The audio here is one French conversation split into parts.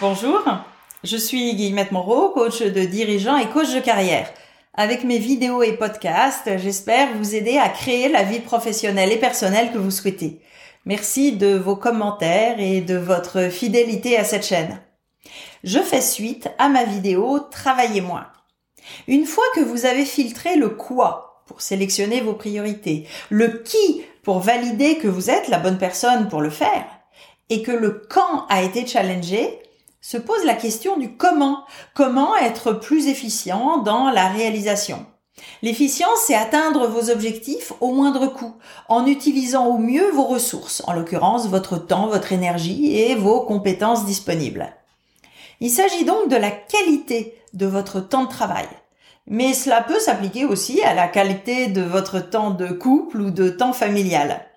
Bonjour, je suis Guillemette Moreau, coach de dirigeants et coach de carrière. Avec mes vidéos et podcasts, j'espère vous aider à créer la vie professionnelle et personnelle que vous souhaitez. Merci de vos commentaires et de votre fidélité à cette chaîne. Je fais suite à ma vidéo Travaillez moins. Une fois que vous avez filtré le quoi pour sélectionner vos priorités, le qui pour valider que vous êtes la bonne personne pour le faire, et que le quand a été challengé, se pose la question du comment. Comment être plus efficient dans la réalisation? L'efficience, c'est atteindre vos objectifs au moindre coût, en utilisant au mieux vos ressources, en l'occurrence votre temps, votre énergie et vos compétences disponibles. Il s'agit donc de la qualité de votre temps de travail. Mais cela peut s'appliquer aussi à la qualité de votre temps de couple ou de temps familial.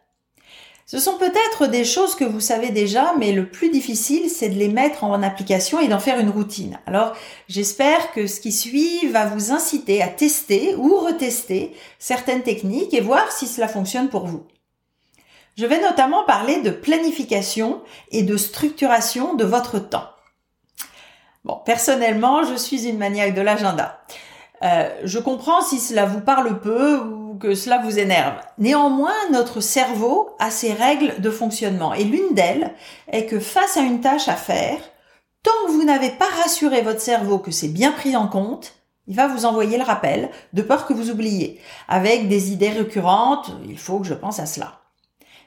Ce sont peut-être des choses que vous savez déjà, mais le plus difficile, c'est de les mettre en application et d'en faire une routine. Alors, j'espère que ce qui suit va vous inciter à tester ou retester certaines techniques et voir si cela fonctionne pour vous. Je vais notamment parler de planification et de structuration de votre temps. Bon, personnellement, je suis une maniaque de l'agenda. Euh, je comprends si cela vous parle peu ou que cela vous énerve. Néanmoins, notre cerveau a ses règles de fonctionnement et l'une d'elles est que face à une tâche à faire, tant que vous n'avez pas rassuré votre cerveau que c'est bien pris en compte, il va vous envoyer le rappel de peur que vous oubliez. Avec des idées récurrentes, il faut que je pense à cela.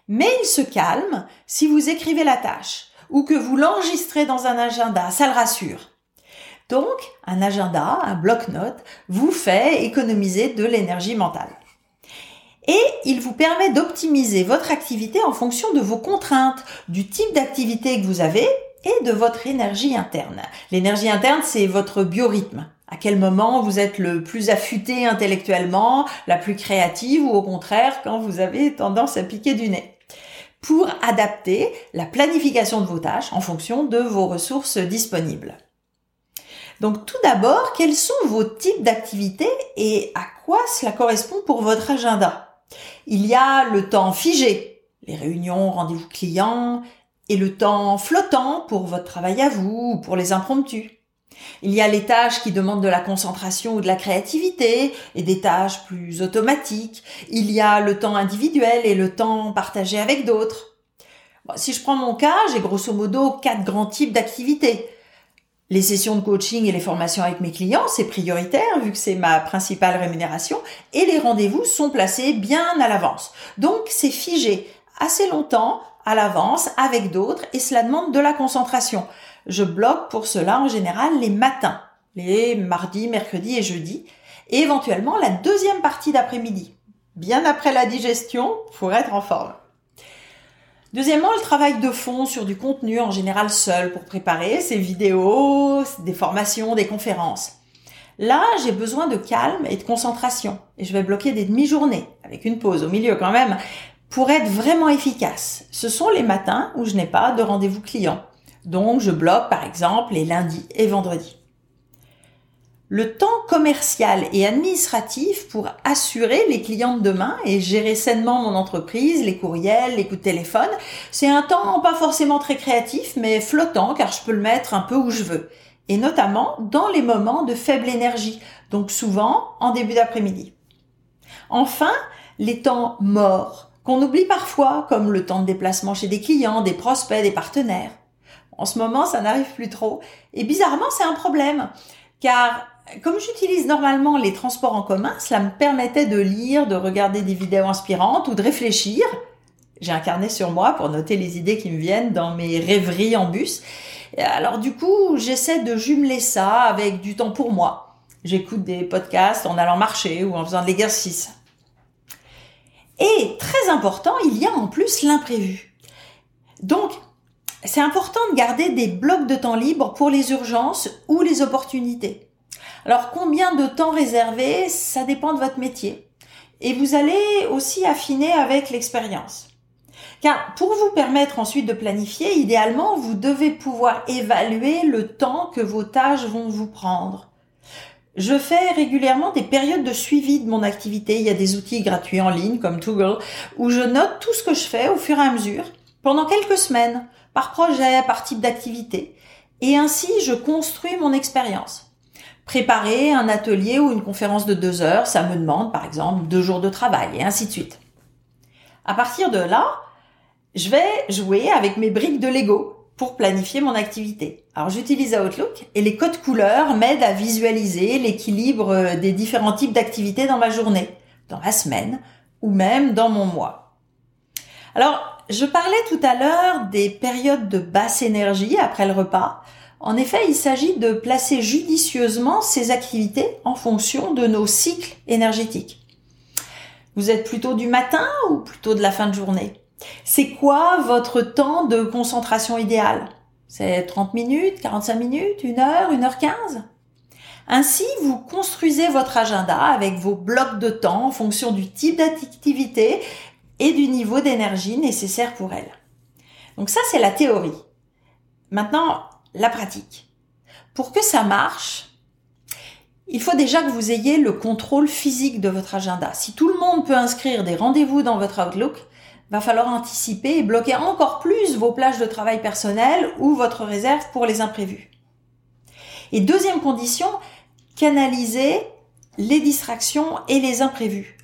Mais il se calme si vous écrivez la tâche ou que vous l'enregistrez dans un agenda, ça le rassure. Donc, un agenda, un bloc-notes, vous fait économiser de l'énergie mentale. Et il vous permet d'optimiser votre activité en fonction de vos contraintes, du type d'activité que vous avez et de votre énergie interne. L'énergie interne, c'est votre biorhythme. À quel moment vous êtes le plus affûté intellectuellement, la plus créative ou au contraire quand vous avez tendance à piquer du nez pour adapter la planification de vos tâches en fonction de vos ressources disponibles. Donc tout d'abord, quels sont vos types d'activités et à quoi cela correspond pour votre agenda? Il y a le temps figé, les réunions, rendez-vous clients, et le temps flottant pour votre travail à vous ou pour les impromptus. Il y a les tâches qui demandent de la concentration ou de la créativité et des tâches plus automatiques. Il y a le temps individuel et le temps partagé avec d'autres. si je prends mon cas, j'ai grosso modo quatre grands types d'activités. Les sessions de coaching et les formations avec mes clients, c'est prioritaire vu que c'est ma principale rémunération et les rendez-vous sont placés bien à l'avance. Donc c'est figé assez longtemps à l'avance avec d'autres et cela demande de la concentration. Je bloque pour cela en général les matins, les mardis, mercredis et jeudis et éventuellement la deuxième partie d'après-midi, bien après la digestion pour être en forme. Deuxièmement, le travail de fond sur du contenu, en général seul, pour préparer ces vidéos, des formations, des conférences. Là, j'ai besoin de calme et de concentration. Et je vais bloquer des demi-journées, avec une pause au milieu quand même, pour être vraiment efficace. Ce sont les matins où je n'ai pas de rendez-vous client. Donc, je bloque par exemple les lundis et vendredis le temps commercial et administratif pour assurer les clients de demain et gérer sainement mon entreprise, les courriels, les coups de téléphone. C'est un temps pas forcément très créatif, mais flottant car je peux le mettre un peu où je veux. Et notamment dans les moments de faible énergie, donc souvent en début d'après-midi. Enfin, les temps morts, qu'on oublie parfois, comme le temps de déplacement chez des clients, des prospects, des partenaires. En ce moment, ça n'arrive plus trop. Et bizarrement, c'est un problème. Car comme j'utilise normalement les transports en commun, cela me permettait de lire, de regarder des vidéos inspirantes ou de réfléchir. J'ai un carnet sur moi pour noter les idées qui me viennent dans mes rêveries en bus. Alors du coup, j'essaie de jumeler ça avec du temps pour moi. J'écoute des podcasts en allant marcher ou en faisant de l'exercice. Et très important, il y a en plus l'imprévu. Donc, c'est important de garder des blocs de temps libre pour les urgences ou les opportunités. Alors combien de temps réservé Ça dépend de votre métier. Et vous allez aussi affiner avec l'expérience. Car pour vous permettre ensuite de planifier, idéalement, vous devez pouvoir évaluer le temps que vos tâches vont vous prendre. Je fais régulièrement des périodes de suivi de mon activité. Il y a des outils gratuits en ligne comme Toggle où je note tout ce que je fais au fur et à mesure pendant quelques semaines, par projet, par type d'activité. et ainsi je construis mon expérience. Préparer un atelier ou une conférence de deux heures, ça me demande par exemple deux jours de travail et ainsi de suite. À partir de là, je vais jouer avec mes briques de Lego pour planifier mon activité. Alors j'utilise Outlook et les codes couleurs m'aident à visualiser l'équilibre des différents types d'activités dans ma journée, dans la semaine ou même dans mon mois. Alors, je parlais tout à l'heure des périodes de basse énergie après le repas. En effet, il s'agit de placer judicieusement ces activités en fonction de nos cycles énergétiques. Vous êtes plutôt du matin ou plutôt de la fin de journée? C'est quoi votre temps de concentration idéal? C'est 30 minutes, 45 minutes, 1 heure, 1 heure 15 Ainsi, vous construisez votre agenda avec vos blocs de temps en fonction du type d'activité et du niveau d'énergie nécessaire pour elle. Donc ça, c'est la théorie. Maintenant, la pratique. Pour que ça marche, il faut déjà que vous ayez le contrôle physique de votre agenda. Si tout le monde peut inscrire des rendez-vous dans votre Outlook, va falloir anticiper et bloquer encore plus vos plages de travail personnel ou votre réserve pour les imprévus. Et deuxième condition, canaliser les distractions et les imprévus.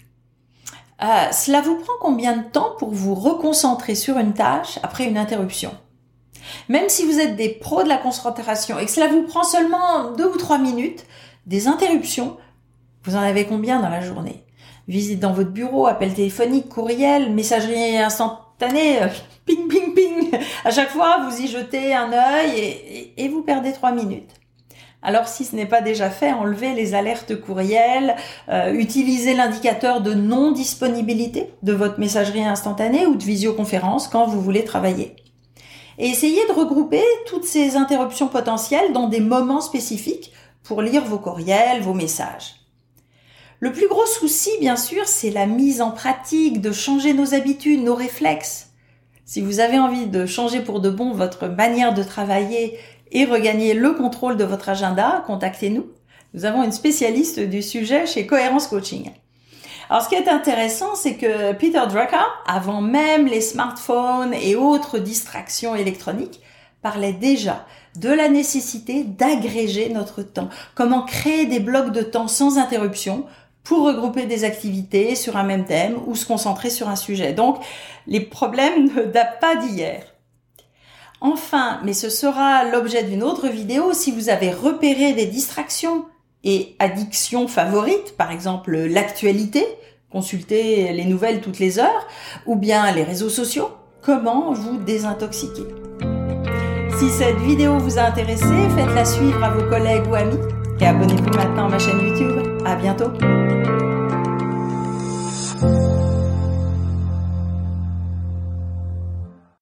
Euh, cela vous prend combien de temps pour vous reconcentrer sur une tâche après une interruption? Même si vous êtes des pros de la concentration et que cela vous prend seulement deux ou trois minutes, des interruptions, vous en avez combien dans la journée? Visite dans votre bureau, appel téléphonique, courriel, messagerie instantanée, euh, ping, ping, ping. À chaque fois, vous y jetez un œil et, vous perdez trois minutes. Alors si ce n'est pas déjà fait, enlevez les alertes courriel, euh, utilisez l'indicateur de non-disponibilité de votre messagerie instantanée ou de visioconférence quand vous voulez travailler. Et essayez de regrouper toutes ces interruptions potentielles dans des moments spécifiques pour lire vos courriels, vos messages. Le plus gros souci, bien sûr, c'est la mise en pratique, de changer nos habitudes, nos réflexes. Si vous avez envie de changer pour de bon votre manière de travailler et regagner le contrôle de votre agenda, contactez-nous. Nous avons une spécialiste du sujet chez Cohérence Coaching. Alors, ce qui est intéressant, c'est que Peter Drucker, avant même les smartphones et autres distractions électroniques, parlait déjà de la nécessité d'agréger notre temps. Comment créer des blocs de temps sans interruption pour regrouper des activités sur un même thème ou se concentrer sur un sujet. Donc, les problèmes ne datent pas d'hier. Enfin, mais ce sera l'objet d'une autre vidéo, si vous avez repéré des distractions et addictions favorites, par exemple l'actualité, consulter les nouvelles toutes les heures, ou bien les réseaux sociaux, comment vous désintoxiquer? Si cette vidéo vous a intéressé, faites-la suivre à vos collègues ou amis et abonnez-vous maintenant à ma chaîne YouTube. À bientôt!